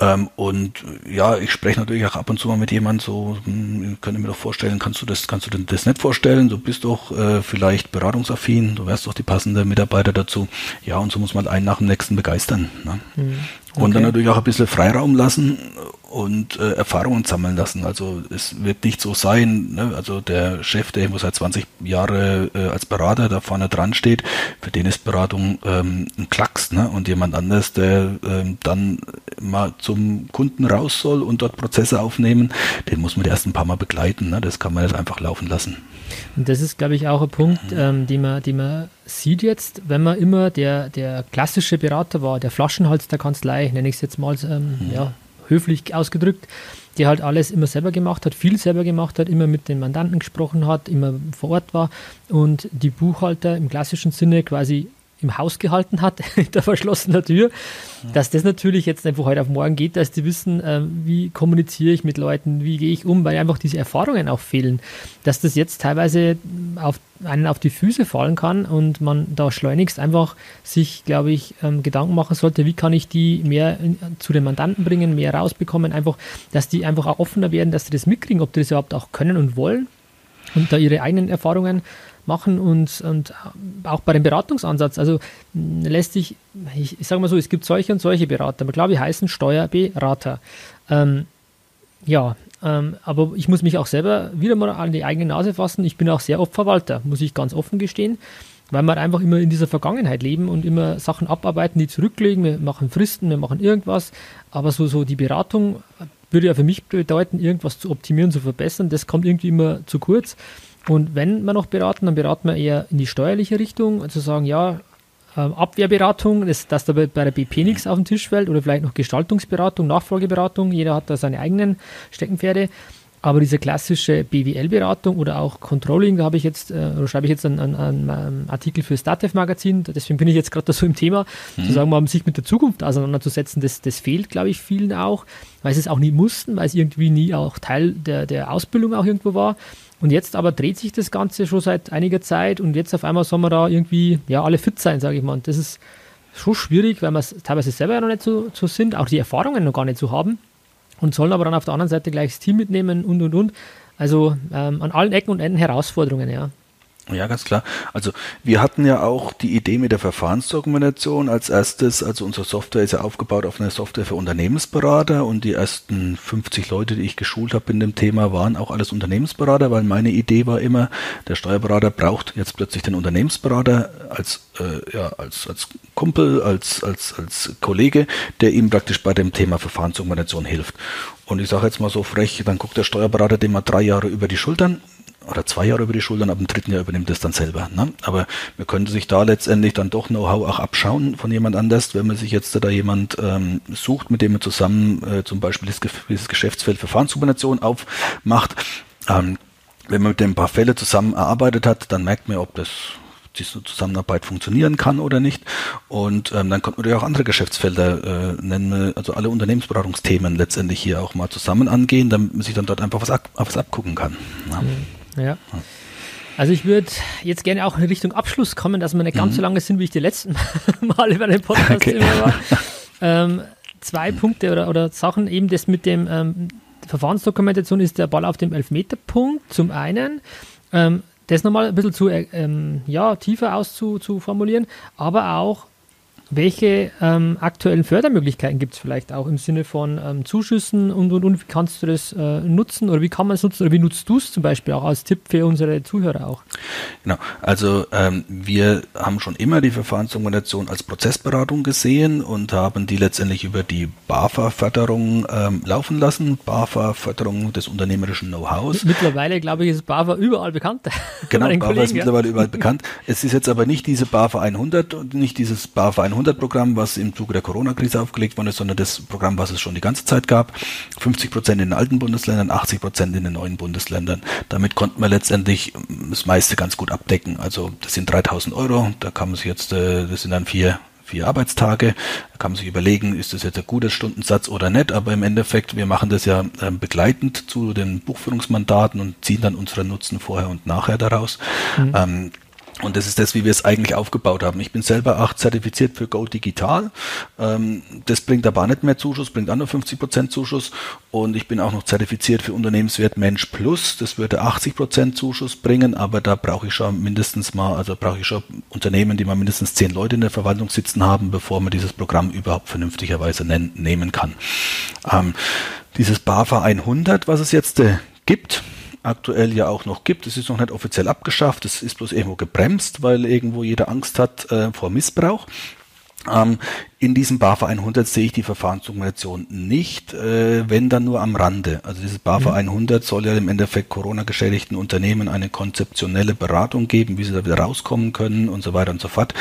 Ähm, und ja, ich spreche natürlich auch ab und zu mal mit jemandem so, hm, könnte mir doch vorstellen, kannst du das, kannst du denn das nicht vorstellen? Du bist doch äh, vielleicht beratungsaffin, du wärst doch die passende Mitarbeiter dazu. Ja, und so muss man einen nach dem nächsten begeistern. Ne? Mhm. Okay. Und dann natürlich auch ein bisschen Freiraum lassen und äh, Erfahrungen sammeln lassen. Also es wird nicht so sein, ne? also der Chef, der irgendwo seit 20 Jahre äh, als Berater da vorne dran steht, für den ist Beratung ähm, ein Klacks. Ne? Und jemand anders, der ähm, dann mal zum Kunden raus soll und dort Prozesse aufnehmen, den muss man erst ein paar Mal begleiten. Ne? Das kann man nicht einfach laufen lassen. Und das ist, glaube ich, auch ein Punkt, mhm. ähm, den, man, den man sieht jetzt, wenn man immer der, der klassische Berater war, der Flaschenhals der Kanzlei, nenne ich es jetzt mal ähm, mhm. ja, höflich ausgedrückt, der halt alles immer selber gemacht hat, viel selber gemacht hat, immer mit den Mandanten gesprochen hat, immer vor Ort war und die Buchhalter im klassischen Sinne quasi im Haus gehalten hat, hinter verschlossener Tür, dass das natürlich jetzt einfach heute auf morgen geht, dass die wissen, äh, wie kommuniziere ich mit Leuten, wie gehe ich um, weil einfach diese Erfahrungen auch fehlen, dass das jetzt teilweise auf einen auf die Füße fallen kann und man da schleunigst einfach sich, glaube ich, ähm, Gedanken machen sollte, wie kann ich die mehr in, zu den Mandanten bringen, mehr rausbekommen, einfach, dass die einfach auch offener werden, dass sie das mitkriegen, ob die das überhaupt auch können und wollen und da ihre eigenen Erfahrungen machen und, und auch bei dem Beratungsansatz. Also lässt sich, ich, ich sage mal so, es gibt solche und solche Berater, aber klar, wir heißen Steuerberater. Ähm, ja, ähm, aber ich muss mich auch selber wieder mal an die eigene Nase fassen. Ich bin auch sehr oft Verwalter, muss ich ganz offen gestehen, weil wir einfach immer in dieser Vergangenheit leben und immer Sachen abarbeiten, die zurücklegen. Wir machen Fristen, wir machen irgendwas, aber so, so die Beratung würde ja für mich bedeuten, irgendwas zu optimieren, zu verbessern. Das kommt irgendwie immer zu kurz. Und wenn wir noch beraten, dann beraten wir eher in die steuerliche Richtung, zu sagen, ja, ähm, Abwehrberatung, dass, dass da bei der BP nichts auf den Tisch fällt oder vielleicht noch Gestaltungsberatung, Nachfolgeberatung, jeder hat da seine eigenen Steckenpferde. Aber diese klassische BWL-Beratung oder auch Controlling, da habe ich jetzt, äh, oder schreibe ich jetzt einen, einen, einen Artikel für Statev Magazin, deswegen bin ich jetzt gerade so im Thema, mhm. zu sagen, mal, um sich mit der Zukunft auseinanderzusetzen, das, das fehlt, glaube ich, vielen auch, weil sie es auch nie mussten, weil es irgendwie nie auch Teil der, der Ausbildung auch irgendwo war. Und jetzt aber dreht sich das Ganze schon seit einiger Zeit und jetzt auf einmal sollen wir da irgendwie ja alle fit sein, sage ich mal. Und das ist schon schwierig, weil wir teilweise selber ja noch nicht so, so sind, auch die Erfahrungen noch gar nicht so haben und sollen aber dann auf der anderen Seite gleich das Team mitnehmen und und und. Also ähm, an allen Ecken und Enden Herausforderungen, ja. Ja, ganz klar. Also wir hatten ja auch die Idee mit der Verfahrensdokumentation als erstes, also unsere Software ist ja aufgebaut auf eine Software für Unternehmensberater und die ersten 50 Leute, die ich geschult habe in dem Thema, waren auch alles Unternehmensberater, weil meine Idee war immer, der Steuerberater braucht jetzt plötzlich den Unternehmensberater als, äh, ja, als, als Kumpel, als, als, als Kollege, der ihm praktisch bei dem Thema Verfahrensdokumentation hilft. Und ich sage jetzt mal so frech, dann guckt der Steuerberater dem mal drei Jahre über die Schultern oder zwei Jahre über die Schultern, ab dem dritten Jahr übernimmt es dann selber. Ne? Aber man könnte sich da letztendlich dann doch Know-how auch abschauen von jemand anders, wenn man sich jetzt da jemand ähm, sucht, mit dem man zusammen äh, zum Beispiel das, dieses Geschäftsfeld Verfahrenskombination aufmacht. Ähm, wenn man mit dem ein paar Fälle zusammen erarbeitet hat, dann merkt man, ob das diese Zusammenarbeit funktionieren kann oder nicht. Und ähm, dann kommt man ja auch andere Geschäftsfelder äh, nennen, also alle Unternehmensberatungsthemen letztendlich hier auch mal zusammen angehen, damit man sich dann dort einfach was, ab, was abgucken kann. Ja. Mhm. Ja. Also ich würde jetzt gerne auch in Richtung Abschluss kommen, dass wir nicht ganz mhm. so lange sind, wie ich die letzten Mal über den Podcast okay. immer war. Ähm, zwei Punkte oder, oder Sachen, eben das mit dem ähm, Verfahrensdokumentation ist der Ball auf dem Elfmeterpunkt zum einen. Ähm, das nochmal ein bisschen zu, äh, ähm, ja, tiefer auszuformulieren, aber auch welche ähm, aktuellen Fördermöglichkeiten gibt es vielleicht auch im Sinne von ähm, Zuschüssen und, und, und wie kannst du das äh, nutzen oder wie kann man es nutzen oder wie nutzt du es zum Beispiel auch als Tipp für unsere Zuhörer auch? Genau, also ähm, wir haben schon immer die Verfahrensdokumentation als Prozessberatung gesehen und haben die letztendlich über die BAFA-Förderung ähm, laufen lassen, BAFA-Förderung des unternehmerischen Know-hows. Mittlerweile, glaube ich, ist BAFA überall bekannt. Genau, BAFA Kollegen, ist mittlerweile überall bekannt. Es ist jetzt aber nicht diese BAFA 100 und nicht dieses BAFA 100 100-Programm, was im Zuge der Corona-Krise aufgelegt worden ist, sondern das Programm, was es schon die ganze Zeit gab. 50 Prozent in den alten Bundesländern, 80 Prozent in den neuen Bundesländern. Damit konnten wir letztendlich das meiste ganz gut abdecken. Also das sind 3000 Euro, da kann man sich jetzt, äh, das sind dann vier vier Arbeitstage. Da kann man sich überlegen, ist das jetzt ein guter Stundensatz oder nicht, aber im Endeffekt, wir machen das ja ähm, begleitend zu den Buchführungsmandaten und ziehen dann unseren Nutzen vorher und nachher daraus. Mhm. Ähm, Und das ist das, wie wir es eigentlich aufgebaut haben. Ich bin selber auch zertifiziert für Go Digital. Ähm, das bringt aber nicht mehr Zuschuss, bringt auch nur 50 Prozent Zuschuss. Und ich bin auch noch zertifiziert für Unternehmenswert Mensch Plus. Das würde 80 Prozent Zuschuss bringen, aber da brauche ich schon mindestens mal, also brauche ich schon Unternehmen, die mal mindestens zehn Leute in der Verwaltung sitzen haben, bevor man dieses Programm überhaupt vernünftigerweise nehmen kann. Ähm, dieses BAFA 100, was es jetzt äh, gibt, aktuell ja auch noch gibt. Es ist noch nicht offiziell abgeschafft, es ist bloß irgendwo gebremst, weil irgendwo jeder Angst hat äh, vor Missbrauch. Ähm, in diesem BAFA 100 sehe ich die Verfahrensdokumentation nicht, äh, wenn dann nur am Rande. Also dieses BAFA mhm. 100 soll ja im Endeffekt Corona-geschädigten Unternehmen eine konzeptionelle Beratung geben, wie sie da wieder rauskommen können und so weiter und so fort.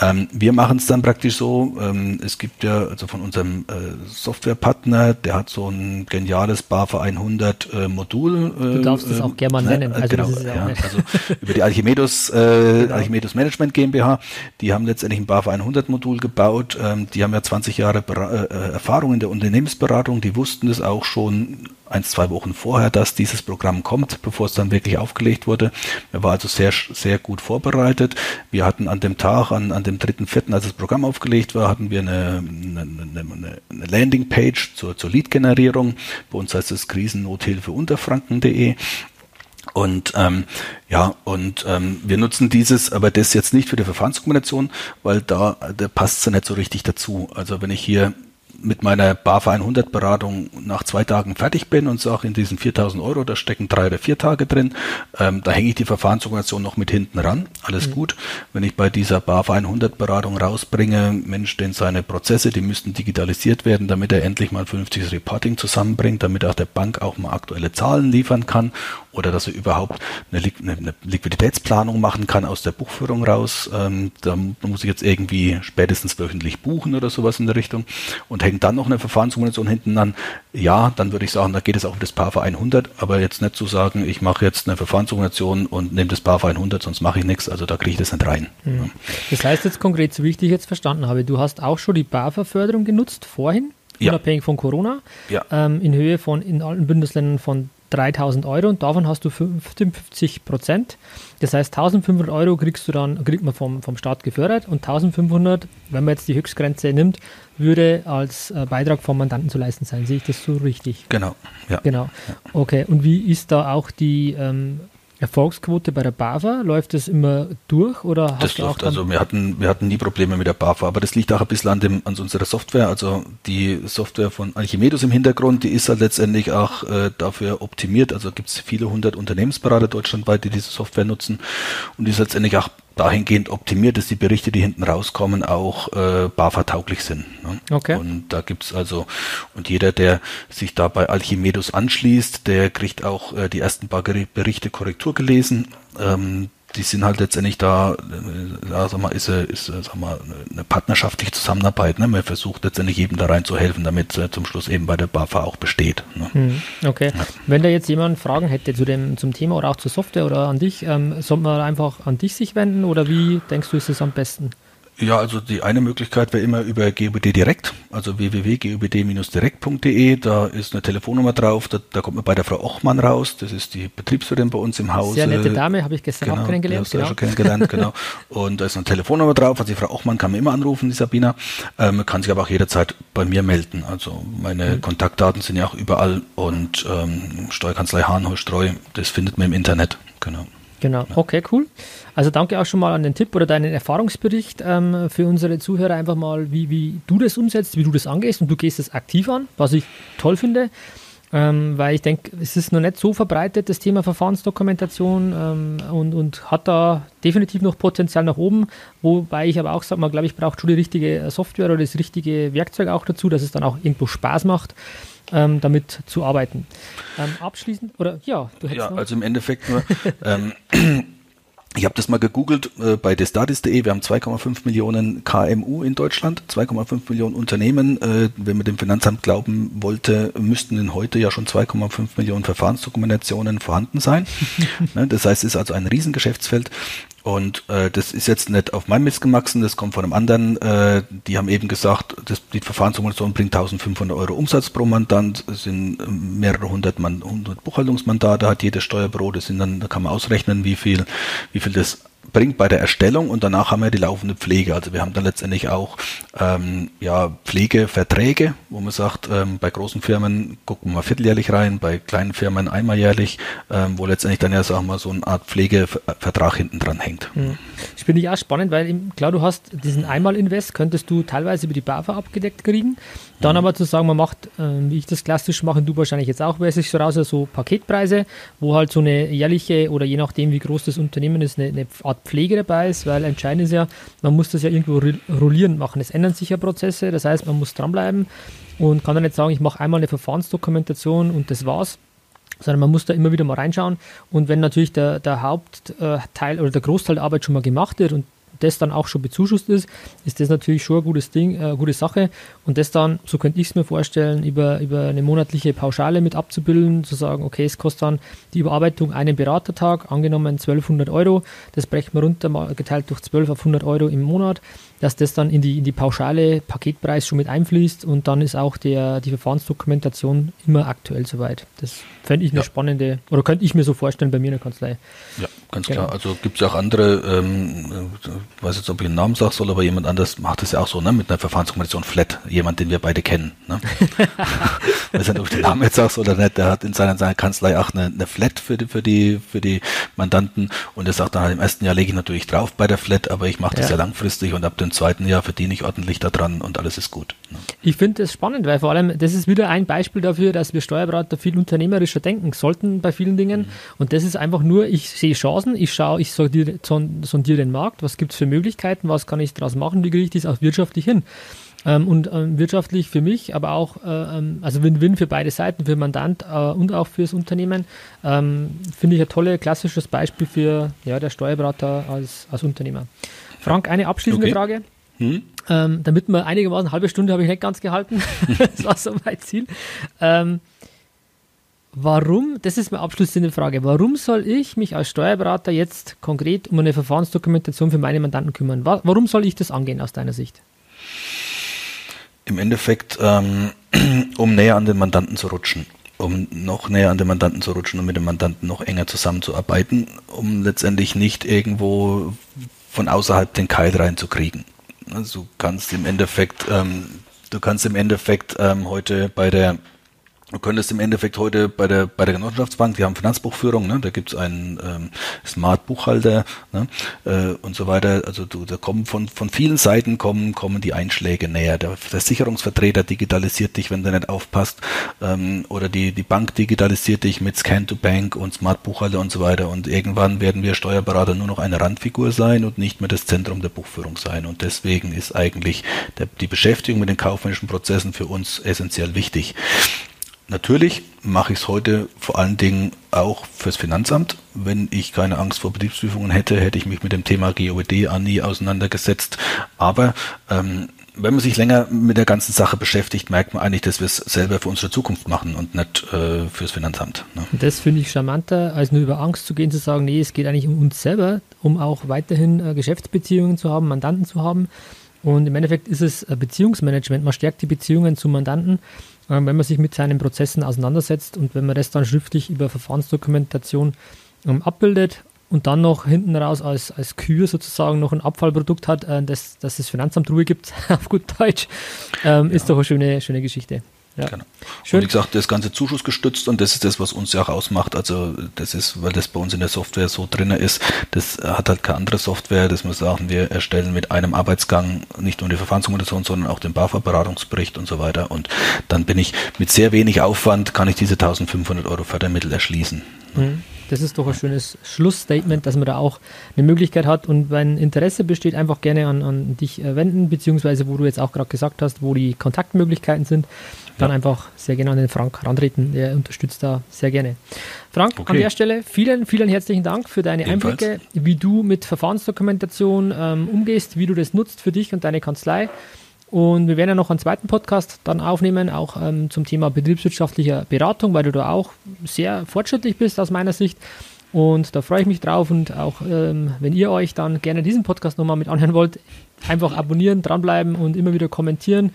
Ähm, wir machen es dann praktisch so, ähm, es gibt ja also von unserem äh, Softwarepartner, der hat so ein geniales BAFA 100 äh, Modul. Äh, du darfst es auch gerne mal ne, nennen. Also, genau, ja, also über die Archimedos, äh, genau. Archimedos Management GmbH, die haben letztendlich ein BAFA 100 Modul gebaut, ähm, die haben ja 20 Jahre Ber äh, Erfahrung in der Unternehmensberatung, die wussten es auch schon ein, zwei Wochen vorher, dass dieses Programm kommt, bevor es dann wirklich aufgelegt wurde. Er war also sehr, sehr gut vorbereitet. Wir hatten an dem Tag, an, an dem dritten, vierten, als das Programm aufgelegt war, hatten wir eine, eine, eine, Landingpage zur, zur Lead-Generierung. Bei uns heißt es Krisennothilfe unterfranken.de. Und ähm, ja, und ähm, wir nutzen dieses, aber das jetzt nicht für die Verfahrensdokumentation, weil da, da passt es ja nicht so richtig dazu. Also wenn ich hier mit meiner BAFA 100 Beratung nach zwei Tagen fertig bin und sage, in diesen 4000 Euro, da stecken drei oder vier Tage drin, ähm, da hänge ich die Verfahrensorganisation noch mit hinten ran. Alles mhm. gut. Wenn ich bei dieser BAFA 100 Beratung rausbringe, Mensch, denn seine Prozesse, die müssten digitalisiert werden, damit er endlich mal ein vernünftiges Reporting zusammenbringt, damit auch der Bank auch mal aktuelle Zahlen liefern kann oder dass er überhaupt eine, eine Liquiditätsplanung machen kann aus der Buchführung raus. Ähm, da muss ich jetzt irgendwie spätestens wöchentlich buchen oder sowas in der Richtung und hängt dann noch eine Verfahrensdokumentation hinten an. Ja, dann würde ich sagen, da geht es auch um das PAFA 100, aber jetzt nicht zu sagen, ich mache jetzt eine Verfahrensdokumentation und nehme das PAFA 100, sonst mache ich nichts. Also da kriege ich das nicht rein. Mhm. Das heißt jetzt konkret, so wie ich dich jetzt verstanden habe, du hast auch schon die BAFA-Förderung genutzt vorhin? unabhängig ja. von Corona, ja. ähm, in Höhe von in allen Bundesländern von 3000 Euro und davon hast du 55 Prozent. Das heißt, 1500 Euro kriegst du dann, kriegt man vom, vom Staat gefördert und 1500, wenn man jetzt die Höchstgrenze nimmt, würde als äh, Beitrag vom Mandanten zu leisten sein. Sehe ich das so richtig? Genau, ja. Genau. Okay, und wie ist da auch die ähm, Erfolgsquote bei der BAFA? Läuft das immer durch oder das läuft, also wir hatten, wir hatten nie Probleme mit der BAFA, aber das liegt auch ein bisschen an, dem, an unserer Software. Also die Software von Archimedes im Hintergrund, die ist halt letztendlich auch äh, dafür optimiert. Also gibt es viele hundert Unternehmensberater deutschlandweit, die diese Software nutzen und die ist letztendlich auch dahingehend optimiert, dass die Berichte, die hinten rauskommen, auch äh, BAFA-tauglich sind. Ne? Okay. Und da gibt's also, und jeder, der sich da bei Alchimedus anschließt, der kriegt auch äh, die ersten paar Berichte Korrektur gelesen. Ähm, die sind halt letztendlich da, äh, ja, sag mal, ist, ist sag mal, eine partnerschaftliche Zusammenarbeit. Ne? Man versucht letztendlich jedem da rein zu helfen, damit äh, zum Schluss eben bei der BAFA auch besteht. Ne? Hm, okay. Ja. Wenn da jetzt jemand Fragen hätte zu dem, zum Thema oder auch zur Software oder an dich, ähm, sollte man einfach an dich sich wenden oder wie denkst du, ist es am besten? Ja, also die eine Möglichkeit wäre immer über GUBD direkt, also www.gubd-direkt.de. Da ist eine Telefonnummer drauf, da, da, kommt man bei der Frau Ochmann raus. Das ist die Betriebsführerin bei uns im Haus. Sehr nette Dame, habe ich gestern genau, auch kennengelernt. Genau. schon kennengelernt, genau. Und da ist eine Telefonnummer drauf. Also die Frau Ochmann kann man immer anrufen, die Sabina. Ähm, man kann sich aber auch jederzeit bei mir melden. Also meine mhm. Kontaktdaten sind ja auch überall und ähm, Steuerkanzlei Hahnholstreu, das findet man im Internet. Genau. Genau, okay, cool. Also danke auch schon mal an den Tipp oder deinen Erfahrungsbericht ähm, für unsere Zuhörer einfach mal, wie, wie du das umsetzt, wie du das angehst und du gehst es aktiv an, was ich toll finde. Ähm, weil ich denke, es ist noch nicht so verbreitet, das Thema Verfahrensdokumentation ähm, und, und hat da definitiv noch Potenzial nach oben, wobei ich aber auch sage, man glaube ich, braucht schon die richtige Software oder das richtige Werkzeug auch dazu, dass es dann auch irgendwo Spaß macht ähm, damit zu arbeiten. Ähm, abschließend, oder ja, du hättest Ja, noch? also im Endeffekt nur, ähm, ich habe das mal gegoogelt äh, bei destatis.de. Wir haben 2,5 Millionen KMU in Deutschland, 2,5 Millionen Unternehmen. Äh, wenn man dem Finanzamt glauben wollte, müssten in heute ja schon 2,5 Millionen Verfahrensdokumentationen vorhanden sein. ne, das heißt, es ist also ein Riesengeschäftsfeld. Und äh, das ist jetzt nicht auf meinem Mist gewachsen, das kommt von einem anderen. Äh, die haben eben gesagt, das, die Verfahrenssimulation bringt 1500 Euro Umsatz pro Mandant, es sind äh, mehrere hundert, Man hundert Buchhaltungsmandate, hat jedes Steuerbüro, das sind dann, da kann man ausrechnen, wie viel, wie viel das bringt bei der Erstellung und danach haben wir die laufende Pflege. Also wir haben dann letztendlich auch ähm, ja, Pflegeverträge, wo man sagt, ähm, bei großen Firmen gucken wir mal vierteljährlich rein, bei kleinen Firmen einmal jährlich, ähm, wo letztendlich dann ja, sagen wir, so eine Art Pflegevertrag hinten dran hängt. Hm. Das finde ich auch spannend, weil klar, du hast diesen Einmal-Invest, könntest du teilweise über die BAFA abgedeckt kriegen. Dann mhm. aber zu sagen, man macht, äh, wie ich das klassisch mache, du wahrscheinlich jetzt auch, weiß ich so raus, so Paketpreise, wo halt so eine jährliche oder je nachdem, wie groß das Unternehmen ist, eine, eine Art Pflege dabei ist, weil entscheidend ist ja, man muss das ja irgendwo rollierend machen. Es ändern sich ja Prozesse, das heißt, man muss dranbleiben und kann dann nicht sagen, ich mache einmal eine Verfahrensdokumentation und das war's, sondern man muss da immer wieder mal reinschauen. Und wenn natürlich der, der Hauptteil oder der Großteil der Arbeit schon mal gemacht wird und das dann auch schon bezuschusst ist, ist das natürlich schon ein gutes Ding, äh, gute Sache. Und das dann, so könnte ich es mir vorstellen, über, über eine monatliche Pauschale mit abzubilden, zu sagen, okay, es kostet dann die Überarbeitung einen Beratertag, angenommen 1200 Euro, das brechen wir runter, geteilt durch 12 auf 100 Euro im Monat dass das dann in die, in die pauschale Paketpreis schon mit einfließt und dann ist auch der, die Verfahrensdokumentation immer aktuell soweit. Das fände ich eine ja. spannende, oder könnte ich mir so vorstellen bei mir in der Kanzlei. Ja, ganz genau. klar. Also gibt es auch andere, ähm, ich weiß jetzt, ob ich einen Namen sagen soll, aber jemand anders macht es ja auch so, ne, mit einer Verfahrensdokumentation flat, jemand, den wir beide kennen. Ne? ich weiß nicht, ob ich den Namen jetzt sagst oder nicht, der hat in seiner, seiner Kanzlei auch eine, eine Flat für die, für die, für die Mandanten und er sagt dann halt, im ersten Jahr lege ich natürlich drauf bei der Flat, aber ich mache das ja. ja langfristig und ab dem zweiten Jahr verdiene ich ordentlich daran und alles ist gut. Ne? Ich finde das spannend, weil vor allem, das ist wieder ein Beispiel dafür, dass wir Steuerberater viel unternehmerischer denken sollten bei vielen Dingen. Mhm. Und das ist einfach nur, ich sehe Chancen, ich schaue, ich sondiere, sondiere den Markt, was gibt es für Möglichkeiten, was kann ich daraus machen, wie kriege ich das auch wirtschaftlich hin. Ähm, und ähm, wirtschaftlich für mich, aber auch, äh, ähm, also Win-Win für beide Seiten, für Mandant äh, und auch fürs Unternehmen, ähm, finde ich ein tolles, klassisches Beispiel für ja, der Steuerberater als, als Unternehmer. Frank, eine abschließende okay. Frage. Hm? Ähm, damit wir einigermaßen eine halbe Stunde habe ich nicht ganz gehalten. das war so mein Ziel. Ähm, warum, das ist meine abschließende Frage, warum soll ich mich als Steuerberater jetzt konkret um eine Verfahrensdokumentation für meine Mandanten kümmern? Warum soll ich das angehen aus deiner Sicht? Im Endeffekt, ähm, um näher an den Mandanten zu rutschen um noch näher an den Mandanten zu rutschen und mit dem Mandanten noch enger zusammenzuarbeiten, um letztendlich nicht irgendwo von außerhalb den Keil reinzukriegen. Also du kannst im Endeffekt, ähm, du kannst im Endeffekt ähm, heute bei der Du könntest im Endeffekt heute bei der bei der Genossenschaftsbank, die haben Finanzbuchführung, ne? da gibt's einen ähm, Smart Buchhalter ne? äh, und so weiter. Also du, da kommen von von vielen Seiten kommen kommen die Einschläge näher. Der Versicherungsvertreter digitalisiert dich, wenn du nicht aufpasst, ähm, oder die die Bank digitalisiert dich mit Scan to Bank und Smart Buchhalter und so weiter. Und irgendwann werden wir Steuerberater nur noch eine Randfigur sein und nicht mehr das Zentrum der Buchführung sein. Und deswegen ist eigentlich der, die Beschäftigung mit den kaufmännischen Prozessen für uns essentiell wichtig. Natürlich mache ich es heute vor allen Dingen auch fürs Finanzamt. Wenn ich keine Angst vor Betriebsprüfungen hätte, hätte ich mich mit dem Thema GOED an nie auseinandergesetzt. Aber ähm, wenn man sich länger mit der ganzen Sache beschäftigt, merkt man eigentlich, dass wir es selber für unsere Zukunft machen und nicht äh, fürs Finanzamt. Ne? Das finde ich charmanter, als nur über Angst zu gehen, zu sagen, nee, es geht eigentlich um uns selber, um auch weiterhin äh, Geschäftsbeziehungen zu haben, Mandanten zu haben. Und im Endeffekt ist es äh, Beziehungsmanagement. Man stärkt die Beziehungen zum Mandanten ähm, wenn man sich mit seinen Prozessen auseinandersetzt und wenn man das dann schriftlich über Verfahrensdokumentation ähm, abbildet und dann noch hinten raus als, als Kür sozusagen noch ein Abfallprodukt hat, äh, das, das das Finanzamt Ruhe gibt, auf gut Deutsch, ähm, ja. ist doch eine schöne, schöne Geschichte. Ja. Genau. Schön. Und wie gesagt, das Ganze zuschussgestützt und das ist das, was uns ja auch ausmacht. Also das ist, weil das bei uns in der Software so drin ist, das hat halt keine andere Software, dass wir sagen, wir erstellen mit einem Arbeitsgang nicht nur die Verfahrensdokumentation, sondern auch den BAFA-Beratungsbericht und so weiter. Und dann bin ich mit sehr wenig Aufwand, kann ich diese 1500 Euro Fördermittel erschließen. Mhm. Das ist doch ein schönes Schlussstatement, dass man da auch eine Möglichkeit hat. Und wenn Interesse besteht, einfach gerne an, an dich äh, wenden, beziehungsweise wo du jetzt auch gerade gesagt hast, wo die Kontaktmöglichkeiten sind dann ja. einfach sehr gerne an den Frank rantreten. Der unterstützt da sehr gerne. Frank, okay. an der Stelle vielen, vielen herzlichen Dank für deine Ebenfalls. Einblicke, wie du mit Verfahrensdokumentation ähm, umgehst, wie du das nutzt für dich und deine Kanzlei. Und wir werden ja noch einen zweiten Podcast dann aufnehmen, auch ähm, zum Thema betriebswirtschaftlicher Beratung, weil du da auch sehr fortschrittlich bist aus meiner Sicht. Und da freue ich mich drauf und auch ähm, wenn ihr euch dann gerne diesen Podcast nochmal mit anhören wollt, einfach abonnieren, dranbleiben und immer wieder kommentieren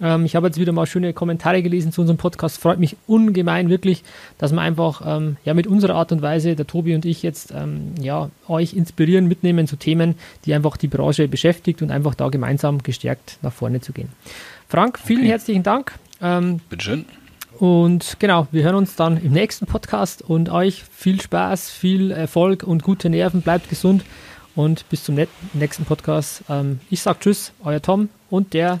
Ähm, ich habe jetzt wieder mal schöne Kommentare gelesen zu unserem Podcast. Freut mich ungemein wirklich, dass man einfach ähm, ja mit unserer Art und Weise, der Tobi und ich jetzt ähm, ja euch inspirieren, mitnehmen zu Themen, die einfach die Branche beschäftigt und einfach da gemeinsam gestärkt nach vorne zu gehen. Frank, vielen okay. herzlichen Dank. Ähm, Bitteschön. Und genau, wir hören uns dann im nächsten Podcast und euch viel Spaß, viel Erfolg und gute Nerven. Bleibt gesund und bis zum nächsten Podcast. Ähm, ich sage Tschüss, euer Tom und der